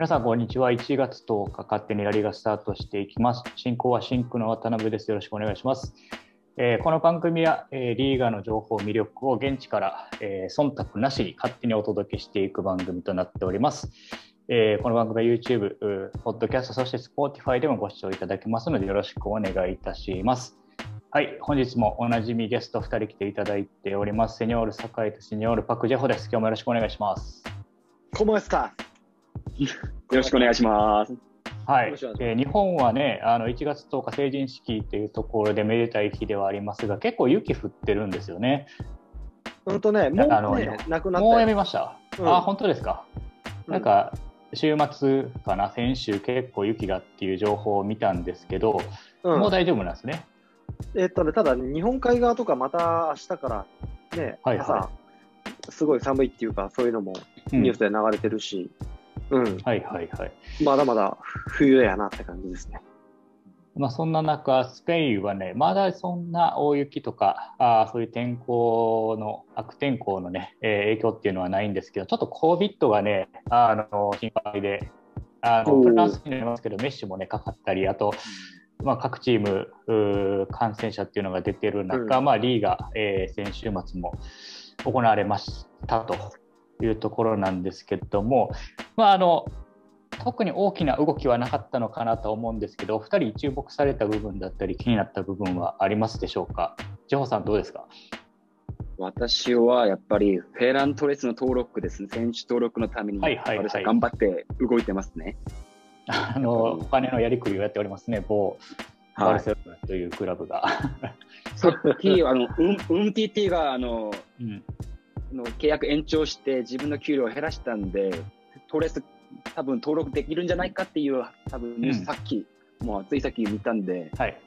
皆さん、こんにちは。1月10日、勝手にラリーがスタートしていきます。進行はシンクの渡辺です。よろしくお願いします。えーこの番組は、えーリーガーの情報、魅力を現地から、えー忖度なしに勝手にお届けしていく番組となっております。えーこの番組は YouTube、うーポッドキャスト、そして Spotify でもご視聴いただけますので、よろしくお願いいたします。はい、本日もおなじみゲスト2人来ていただいております。セニョール酒井とセニョールパクジェホです。今日もよろしくお願いします。¿Cómo está? よろしくお願いします。は よろしくお願いします。えー日本はね、あの1月10日成人式というところでめでたい日ではありますが、結構雪降ってるんですよね。うんとね、もうね、なくなったもうやよめました？うん。あ、本当ですか？うん。なんか、週末かな、先週結構雪がっていう情報を見たんですけど、うん。もう大丈夫なんですね？えっとね、ただ、日本海側とかまた明日からね、はいはい。朝、すごい寒いっていうか、そういうのもうん。ニュースで流れてるし、うん、はいはいはい。まだまだ冬やなって感じですね。まあ、そんな中、スペインはね、まだそんな大雪とか、あーそういう天候の、悪天候のね、えー影響っていうのはないんですけど、ちょっと COVID がね、あの心配で、あのフランスになりますけど、メッシもね、かかったり、あと、まあ、各チーム感染者っていうのが出てる中、うんまあ、リーが、えー先週末も行われましたというところなんですけども、まあ、あの特に大きな動きはなかったのかなと思うんですけど、お二人注目された部分だったり、気になった部分はありますでしょうか？ジョホさん、どうですか？私はやっぱりフェラントレスの登録ですね。選手登録のために、はいはいはい私は頑張って動いてますね。あのお金のやりくりをやっておりますね、某バはい。ルセロナというクラブが。さっき、あの、うん、うん TT が、あの、うんあの契約延長して自分の給料を減らしたんで、トレス多分登録できるんじゃないかっていう、多分ニューうんスさっき、もうついさっき見たんで、はい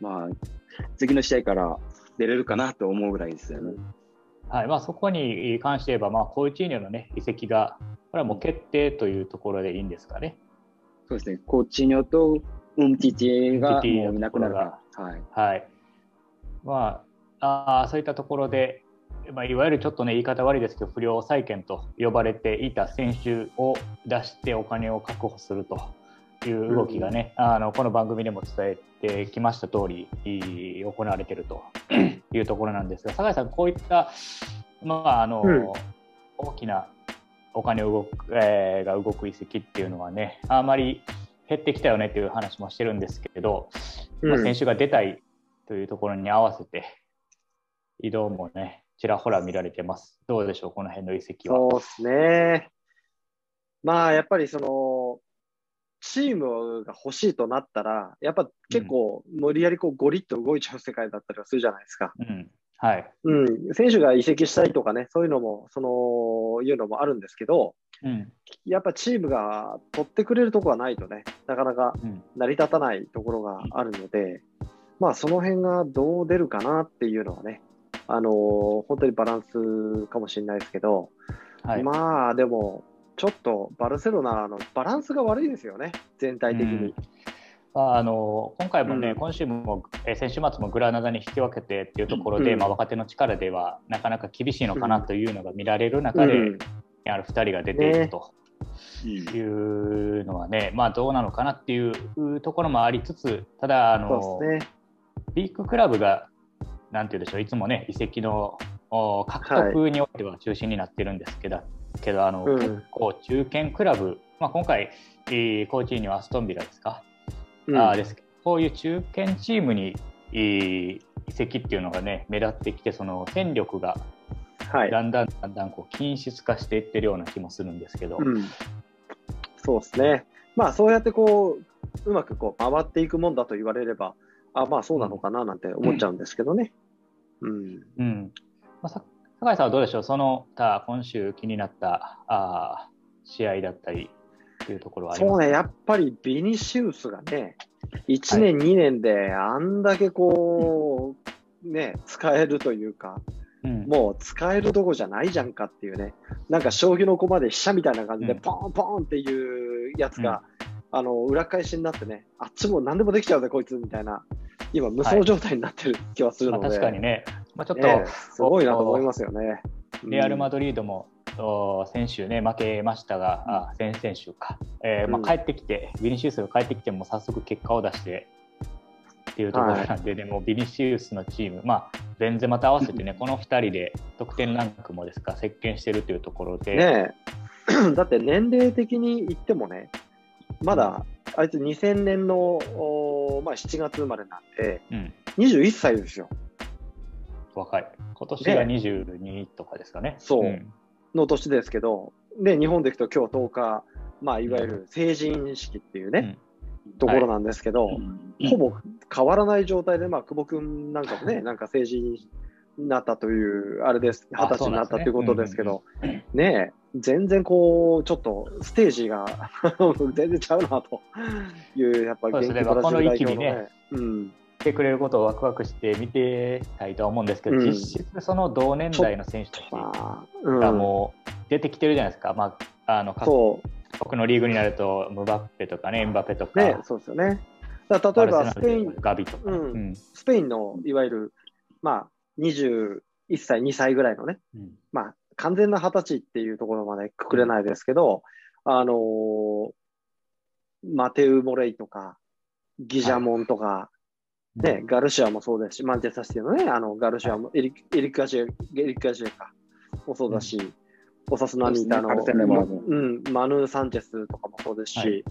まあ、次の試合から出れるかなと思うぐらいですよね。はいまあ、そこに関して言えば、まあ、コーチーニョの、ね、移籍が、これはもう決定というところでいいんですかね。そうですね、コーチニョとうん TT が TT もういなくなるから。はい。はいまあ、あーそういったところで、まあ、いわゆるちょっとね、言い方悪いですけど、不良債権と呼ばれていた選手を出してお金を確保するという動きがね、あのこの番組でも伝えてきました通り、い行われているというところなんですが、酒井さん、こういった、まああのうん。大きなお金を動く、えーが動く移籍っていうのはね、あまり減ってきたよねっていう話もしてるんですけど、まあ、うん選手が出たいというところに合わせて、移動もね、ちらほら見られてます。どうでしょう、この辺の移籍は。そうですね。まあ、やっぱりその、チームが欲しいとなったら、やっぱ結構無理やりこうゴリッと動いちゃう世界だったりはするじゃないですか。うん、はい。うん、選手が移籍したいとかね、そういうのも、その、いうのもあるんですけど、うん、やっぱチームが取ってくれるところがないとね、なかなかうん、成り立たないところがあるので、まあその辺がどう出るかなっていうのはね、あのー本当にバランスかもしれないですけど、はい。まあでも、ちょっとバルセロナのバランスが悪いですよね、全体的に。まあ、あの今回もね、うん。今週も、えー先週末もグラナダに引き分けてっていうところで、うん。まあ、若手の力ではなかなか厳しいのかなというのが見られる中で、うん。ある2人が出ているとうん。いうのはね、まあ、どうなのかなっていうところもありつつ、ただあの、ね。ビッグクラブが、なんていうんでしょう、いつもね、移籍のお獲得においては中心になってるんですけど、けどあのうん。結構、中堅クラブ、まあ、今回、えーコーチーニョはアストンビラですか、うん。あーですこういう中堅チームに、えー移籍っていうのがね、目立ってきて、その戦力がはい。だんだんだんだんこう均質化していってるような気もするんですけど、うん、そうですね。まあそうやってこう、うまくこう回っていくもんだと言われれば、あまあそうなのかななんて思っちゃうんですけどね。うん。うん。まあ、さ酒井さんはどうでしょう、その他今週気になったあー試合だったりというところはありますか？そうね、やっぱりビニシウスがね、1年、2年であんだけこう、ね、使えるというか、うん。もう使えるとこじゃないじゃんかっていうね、なんか将棋の駒で飛車みたいな感じで、うん。ポンポンっていうやつが、あの裏返しになってね、あっちも何でもできちゃうぜ、こいつみたいな、今、無双状態になってる気はするまあ、ので、確かにね、まあ、ちょっと、ねすごいなと思いますよね。レアル・マドドリードもお先週ね、負けましたが、あ先々週か、えーまあ、帰ってきて、ビニシウスが帰ってきても早速結果を出してっていうところなんで、でもビニシウスのチーム、まあ、全然また合わせてね、この2人で得点ランクもですか、席巻してるというところで。ねえ。だって年齢的に言ってもね、まだあいつ2000年の、おまあ、7月生まれなんで、うん、21歳ですよ。若い。今年が22とかですかね。そう。ん。の年ですけど、で、日本でいくと今日10日、まあ、いわゆる成人式っていうね、ところなんですけど、ほぼ変わらない状態で、まあ、久保君なんかもね、なんか成人になったという、あれです、あ二十歳になったということですけど、そうなん。ねえ、全然こう、ちょっとステージが 全然ちゃうなと。いう、やっぱりね。この域にねね、うん、来てくれることをワクワクして見てたいとは思うんですけど、うん。実質その同年代の選手たちがもう出てきてるじゃないですか。まあ、あの各そ国のリーグになると、ムバッペとかね、エンバペとう、か、ね、そうですよね。だ例えばスペイン、うん。スペインのいわゆる、まあ、21歳、2歳ぐらいのね、うん。まあ、完全な二十歳っていうところまでくくれないですけど、あのーマテウ・モレイとか、ギジャモンとか、ね、ガルシアもそうですし、マンチェスターシティのね、あのガルシアも、エリエリック・ガジェ、エリック・ガジェか、もそうだし、オサスナにいたあの、ねうん、マヌー・サンチェスとかもそうですし、はい。やっ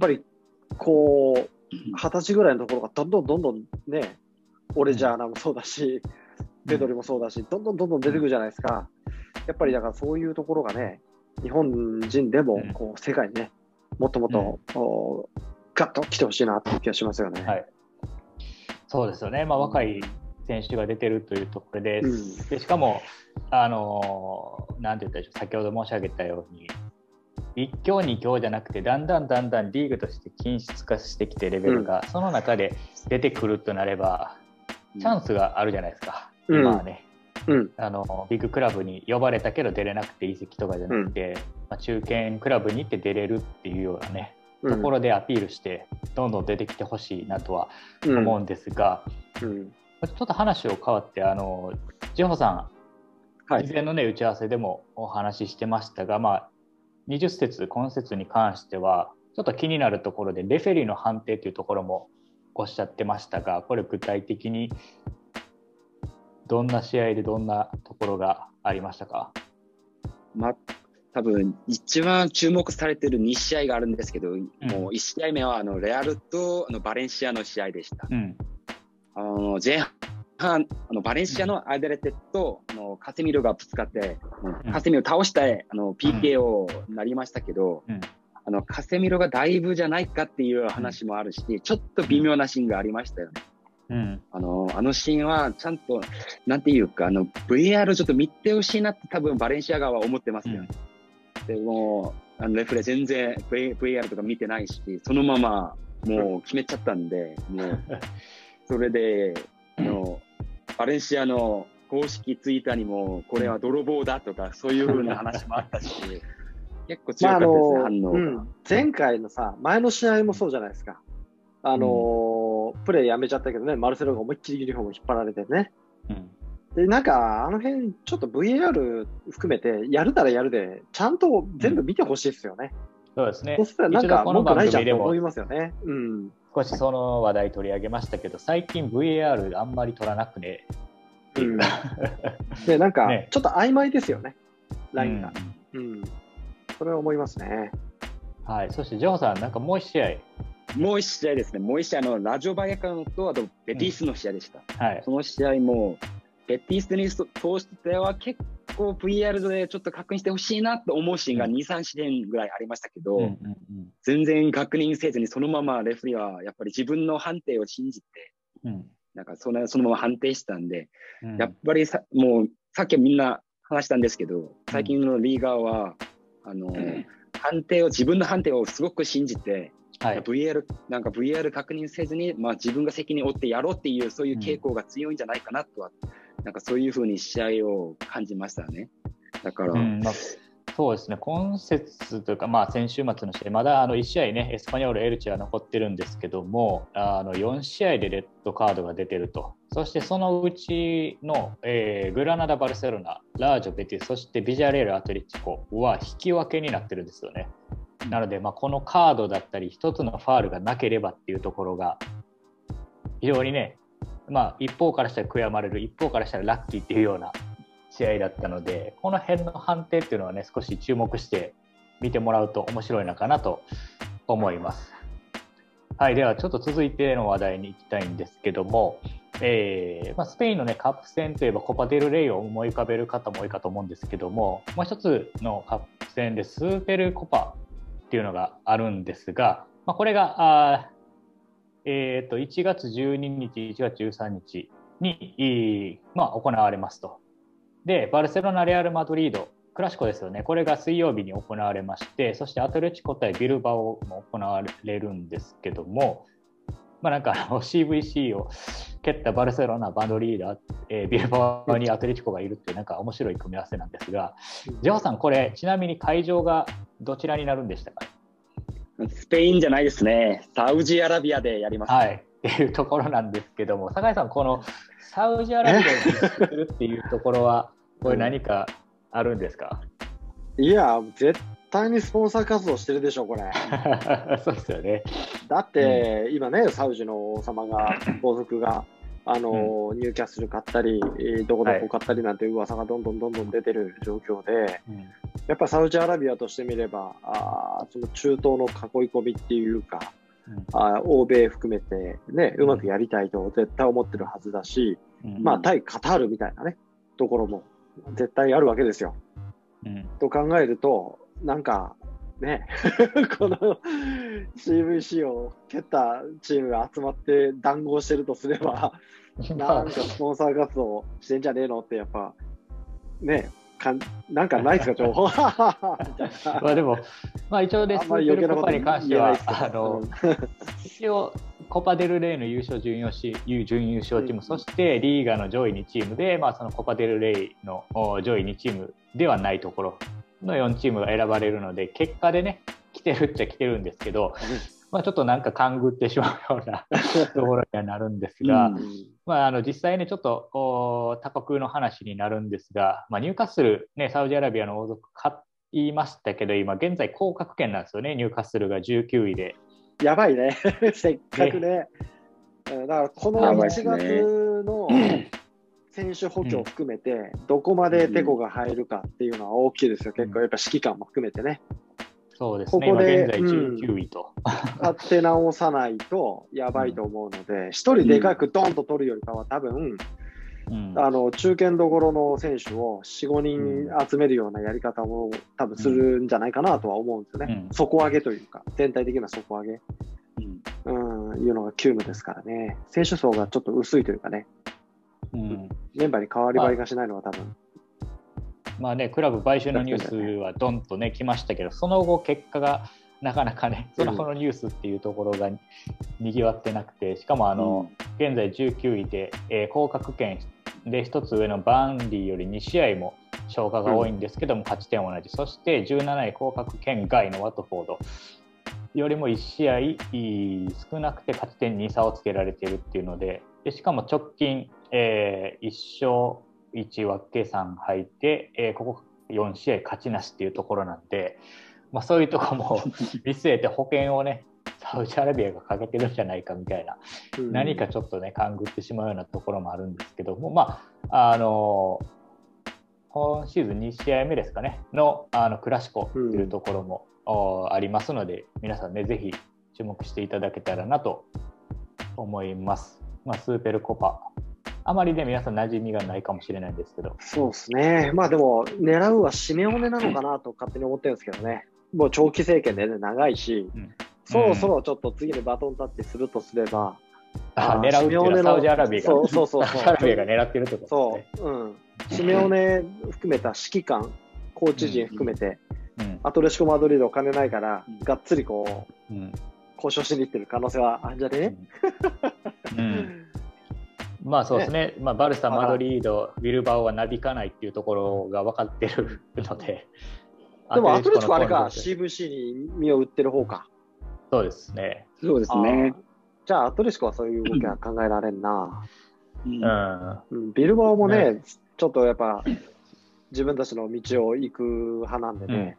ぱり、こう、二十歳ぐらいのところがどんどんどんどんね、オレジャーナもそうだし、ペドリもそうだし、どんどんどんどん出てくるじゃないですか。やっぱりだからそういうところがね、日本人でもうん。こう世界にね、もっともっと、こうガッと来てほしいなっていう気がしますよね。はい。そうですよね、まあ、若い選手が出てるというところで、うん。でしかも、あのーなんて言ったでしょう、先ほど申し上げたように、1強、2強じゃなくて、だんだんだんだんリーグとして均質化してきて、レベルが、その中で出てくるとなれば、チャンスがあるじゃないですか、うん今はね。うん、あのビッグクラブに呼ばれたけど出れなくて移籍とかじゃなくて、まあ、中堅クラブに行って出れるっていうようなね、うん。ところでアピールしてどんどん出てきてほしいなとはうん。思うんですが、うん。ちょっと話を変わってあのジホさん、はい。事前の、ね、打ち合わせでもお話ししてましたが、まあ、20節今節に関してはちょっと気になるところでレフェリーの判定というところもおっしゃってましたがこれ具体的にどんな試合でどんなところがありましたか？まあ、多分一番注目されてる2試合があるんですけど、もう1試合目はあのレアルとあのバレンシアの試合でした。うん。あの前半あのバレンシアのアイデレテとあのカセミロがぶつかって、うんカセミロ倒してあの PKO になりましたけど、うん。あのカセミロがだいぶじゃないかっていう話もあるし、ちょっと微妙なシーンがありましたよね。うんあのあのシーンはちゃんと、なんていうか、あの VR ちょっと見てほしいなって多分バレンシア側は思ってますよね。でもあのレフレ全然 V- VR とか見てないし、そのままもう決めちゃったんで、もう それであのバレンシアの公式ツイッターにも、これは泥棒だとか、そういうふうな話もあったし、結構強まああかったですね、の反応が。うん、前回のさ、前の試合もそうじゃないですか。あのープレーやめちゃったけどね、マルセロが思いっきりユニフォーム引っ張られてね。うんで、なんか、あの辺、ちょっと VAR 含めて、やるならやるで、ちゃんと全部見てほしいですよね。そうですねそしたらなんか文句ないじゃんと思いますよね。うん。少しその話題取り上げましたけど最近 VAR あんまり取らなくねうん、で、なんかね、ちょっと曖昧ですよね、ラインが。うん。それは思いますね。はい、そしてジョーさん、なんかもう一試合、もう一試合ですね、もう一試合のラジオバイアカノと、あとベティスの試合でした。はい、その試合も、ベティスに通しては結構 VR でちょっと確認してほしいなと思うシーンがうん。2、3試合ぐらいありましたけど、うんうんうん。全然確認せずにそのままレフェリーはやっぱり自分の判定を信じて、うん。なんかそのそのまま判定したんで、うん。やっぱりさもうさっきみんな話したんですけど、最近のリーガーは、あの、判定を、自分の判定をすごく信じて、はい、VR、なんか VR 確認せずに、まあ自分が責任を負ってやろうっていう、そういう傾向が強いんじゃないかなとは、なんかそういうふうに試合を感じましたね。だから、うんまあ、そうですね、今節というか、まあ、先週末の試合、まだあの1試合ね、エスパニョール、エルチは残ってるんですけども、あの4試合でレッドカードが出てると、そしてそのうちの、えー、グラナダ、バルセロナ、ラージョ、ベティ、そしてビジャレール、アトレチコは引き分けになってるんですよね。なので、まあ、このカードだったり、一つのファールがなければっていうところが、非常にね、まあ、一方からしたら悔やまれる、一方からしたらラッキーっていうような試合だったので、この辺の判定っていうのはね、少し注目して見てもらうと面白いのかなと思います。はい、ではちょっと続いての話題に行きたいんですけども、えーまあ、スペインの、ね、カップ戦といえばコパデルレイを思い浮かべる方も多いかと思うんですけどももう一つのカップ戦でスーペルコパっていうのがあるんですが、まあ、これがあ、えー、と1月12日1月13日に、まあ、行われますと。でバルセロナ・レアル・マドリードクラシコですよね、これが水曜日に行われまして、そしてアトレチコ対ビルバオも行われるんですけども、まあ、なんか CVC を蹴ったバルセロナ、バンドリーダー、えー、ビルバオにアトレチコがいるっていう、なんか面白い組み合わせなんですが、ジョーさん、これ、ちなみに会場がどちらになるんでしたか？スペインじゃないですね、サウジアラビアでやります、はい、っていうところなんですけども、酒井さん、このサウジアラビアでするっていうところは、これ何かあるんですか？いや、絶対にスポンサー活動してるでしょ、これ。そうですよね。だって、うん、今ね、サウジの王様が、皇族が、あの、うん、ニューキャッスル買ったり、どこどこ買ったりなんて噂がどんどんどんどん出てる状況で、はいやっぱサウジアラビアとしてみれば、あその中東の囲い込みっていうか、うん、あ欧米含めて、ね、うまくやりたいと絶対思ってるはずだし、まあ、対カタールみたいなね、ところも絶対あるわけですよ。うん、と考えると、なんかね、この CVC を蹴ったチームが集まって談合してるとすれば、なんかスポンサー活動してんじゃねえのって、やっぱ、ね、かなんかないですか、情報。まあでも、まあ一応ね、スーパーコパに関しては、あの、一応、コパデルレイの優勝準優勝準優勝チーム、うん、そしてリーガの上位2チームで、まあ、そのコパデルレイの上位2チームではないところの4チームが選ばれるので、結果でね、来てるっちゃ来てるんですけど、まあ、ちょっとなんか勘ぐってしまうような ところにはなるんですが、うん、まあ、あの実際ね、ちょっと他国の話になるんですが、まあ、入荷する、ね、サウジアラビアの王族買いましたけど、今現在降格圏なんですよね、入荷するが19位で。やばいね、せっかくね。だからこの1月の選手補強を含めて、どこまでテコが入るかっていうのは大きいですよ、結構、やっぱ指揮官も含めてね。そうですね、ここで現在19位と。立て直さないとやばいと思うので、一、人でかくドンと取るよりかは、多分、うん、あの中堅どころの選手を4、5人集めるようなやり方も多分するんじゃないかなとは思うんですよね、うん、底上げというか、全体的な底上げ、うん、うん、いうのが急務ですからね、選手層がちょっと薄いというかね、うん、メンバーに変わり映えがしないのは多分。まあね、クラブ買収のニュースはどんとね、来ましたけど、その後、結果がなかなかね、その後のニュースっていうところがにぎわってなくて、しかもあの、現在19位で、えー、降格圏で1つ上のバンディより2試合も消化が多いんですけども、勝ち点同じ、そして17位降格圏外のワトフォードよりも1試合少なくて勝ち点2差をつけられているっていうので、でしかも直近、えー、1勝1分け3敗で、えー、ここ4試合勝ちなしっていうところなんで、まあ、そういうとこも見据えて保険をねサウジアラビアがかけてるんじゃないかみたいな、うん、何かちょっとね勘ぐってしまうようなところもあるんですけどもまああの今シーズン2試合目ですかねのあのクラシコというところも、うん、ありますので皆さんねぜひ注目していただけたらなと思います。まあ、スーペルコパあまりね、皆さん馴染みがないかもしれないんですけど。そうですね。まあでも、狙うはシメオネなのかなと勝手に思ってるんですけどね。もう長期政権で、ね、長いし、うん、そろそろちょっと次にバトンタッチするとすれば、あ狙うっていうのはサウジアラビアが、そうそうそう サウジアラビアが狙ってるってことですね。そう、うん。シメオネ含めた指揮官、コーチ陣含めて、うん、アトレシコ・マドリードお金ないから、うん、がっつりこう、うん、交渉しに行ってる可能性はあるんじゃね、うん。まあそうですね、ね。まあ、バルサ、マドリード、ウィルバオはなびかないっていうところが分かってるので。でもアトレチコあれか、CVC に身を売ってる方か。そうですね。そうですね。じゃあ、アトレチコはそういう動きは考えられんな。うんうんうんビルバオもね、ねちょっとやっぱ自分たちの道を行く派なんでね、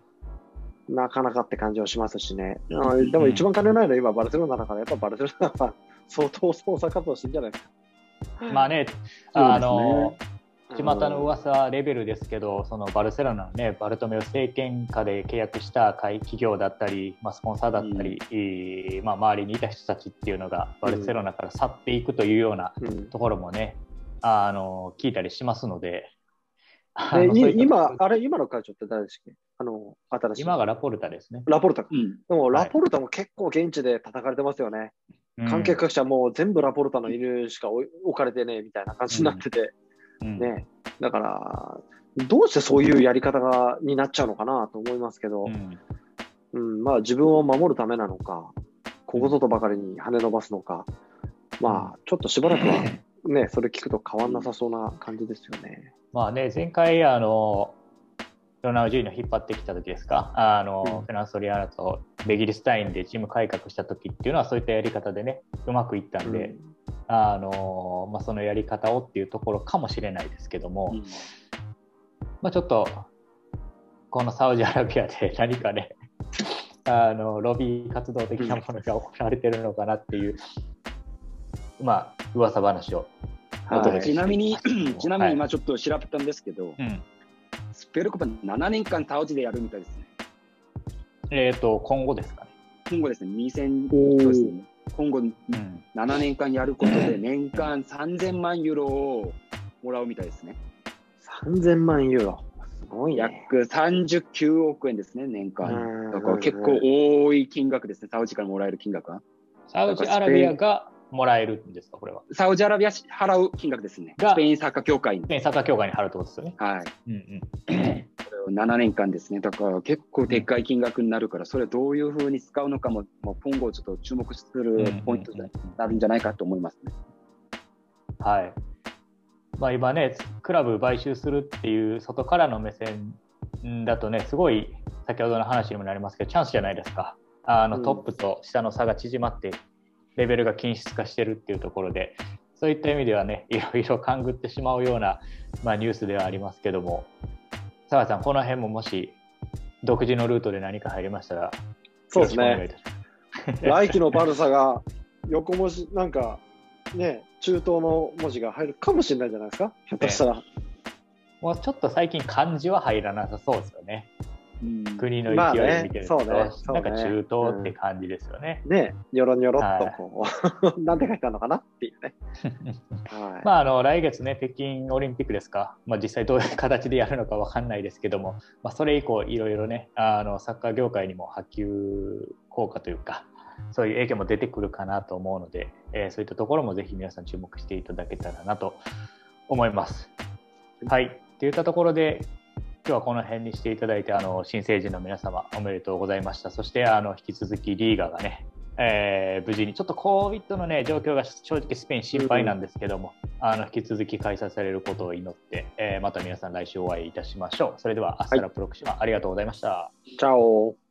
なかなかって感じはしますしね。あでも一番金ないのは今バルセロナだから、やっぱバルセロナは相当スポンサー活動してんじゃないですか。まあねあの、巷のうん噂レベルですけど、そのバルセロナのね、バルトメオ政権下で契約した会企業だったり、まあ、スポンサーだったり、えーまあ、周りにいた人たちっていうのが、バルセロナから去っていくというようなうんところもね、あの聞いたりしますので、あでの今、あれ、今の会長って誰でしたっけ？あの、新しい。今がラポルタですね。ラポルタか。うんでも、はいラポルタも結構現地で叩かれてますよね。うん関係各社もう全部ラポルタの犬しか置かれてねみたいな感じになってて、うん。ね。だから、どうしてそういうやり方がになっちゃうのかなと思いますけど、うん。うん、まあ自分を守るためなのか、ここぞとばかりに跳ね伸ばすのか、まあちょっとしばらくは ね、それ聞くと変わんなさそうな感じですよね。まあね、前回、あの、ロナウジーノ引っ張ってきた時ですか、あの、うん。フェランソリアーナとベギリスタインでチーム改革した時っていうのは、そういったやり方でね、うまくいったんで、あの、まあ、そのやり方をっていうところかもしれないですけども、うん。まあ、ちょっと、このサウジアラビアで何かね、あのロビー活動的なものが行われてるのかなっていう、まあ、噂話をお届けしてちなみに、ちなみにはい今ちょっと調べたんですけど、うん。スペルコパ7年間サウジでやるみたいですね。えー、と今後ですかね。今後ですね、2000おー。そうですね今後うん7年間やることで年間3000万ユーロをもらうみたいですね。3000万ユーロ。すごいね。約39億円ですね、年う間。んだから結構多い金額ですね、サウジからもらえる金額は。サウジアラビアがもらえるんですか、これは？サウジアラビア払う金額ですね。がスペインサッカー協会に。ね、サッカー協会に貼るってことですよね。はい。うんうん、7年間ですね。だから結構でっかい金額になるから、それをどういうふうに使うのかも、もう今後ちょっと注目するポイントになるんじゃないかと思いますね。はい。まあ、今ね、クラブ買収するっていう外からの目線だとね、すごい先ほどの話にもなりますけど、チャンスじゃないですか。あのうんトップと下の差が縮まって、レベルが均質化してるっていうところで、そういった意味ではね、いろいろ勘ぐってしまうような、まあ、ニュースではありますけども、澤さん、この辺ももし独自のルートで何か入りましたら、そうですね。来季のバルサが横文字、なんか、ね、中東の文字が入るかもしれないじゃないですか、ひょっとしたら。もうちょっと最近漢字は入らなさそうですよね。うん。国のまあ勢いねを見てると、そうね。なんか中東って感じですよね。ね、ニョロニョロっとこう、なんて書いてあるのかなっていうね。はい。まあ、あの来月ね、北京オリンピックですか、まあ、実際どういう形でやるのかわかんないですけども、まあ、それ以降、いろいろね、あのサッカー業界にも波及効果というか、そういう影響も出てくるかなと思うので、えーそういったところもぜひ皆さん注目していただけたらなと思います。はい、といったところで、今日はこの辺にしていただいて、あの新成人の皆様、おめでとうございました。そして、あの引き続きリーガがね、えー無事に、ちょっと COVID の、ね、状況が正直スペイン心配なんですけども、あの引き続き開催されることを祈って、えーまた皆さん来週お会いいたしましょう。それでは、アスタラプロクシマ、ありがとうございました。チャオ。